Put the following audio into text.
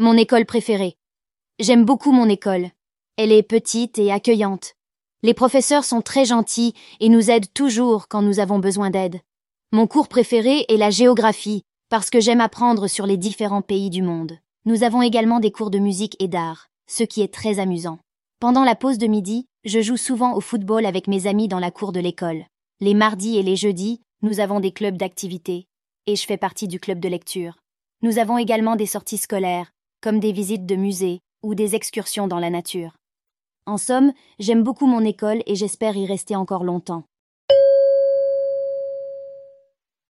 Mon école préférée. J'aime beaucoup mon école. Elle est petite et accueillante. Les professeurs sont très gentils et nous aident toujours quand nous avons besoin d'aide. Mon cours préféré est la géographie, parce que j'aime apprendre sur les différents pays du monde. Nous avons également des cours de musique et d'art, ce qui est très amusant. Pendant la pause de midi, je joue souvent au football avec mes amis dans la cour de l'école. Les mardis et les jeudis, nous avons des clubs d'activités, et je fais partie du club de lecture. Nous avons également des sorties scolaires, comme des visites de musées ou des excursions dans la nature. En somme, j'aime beaucoup mon école et j'espère y rester encore longtemps.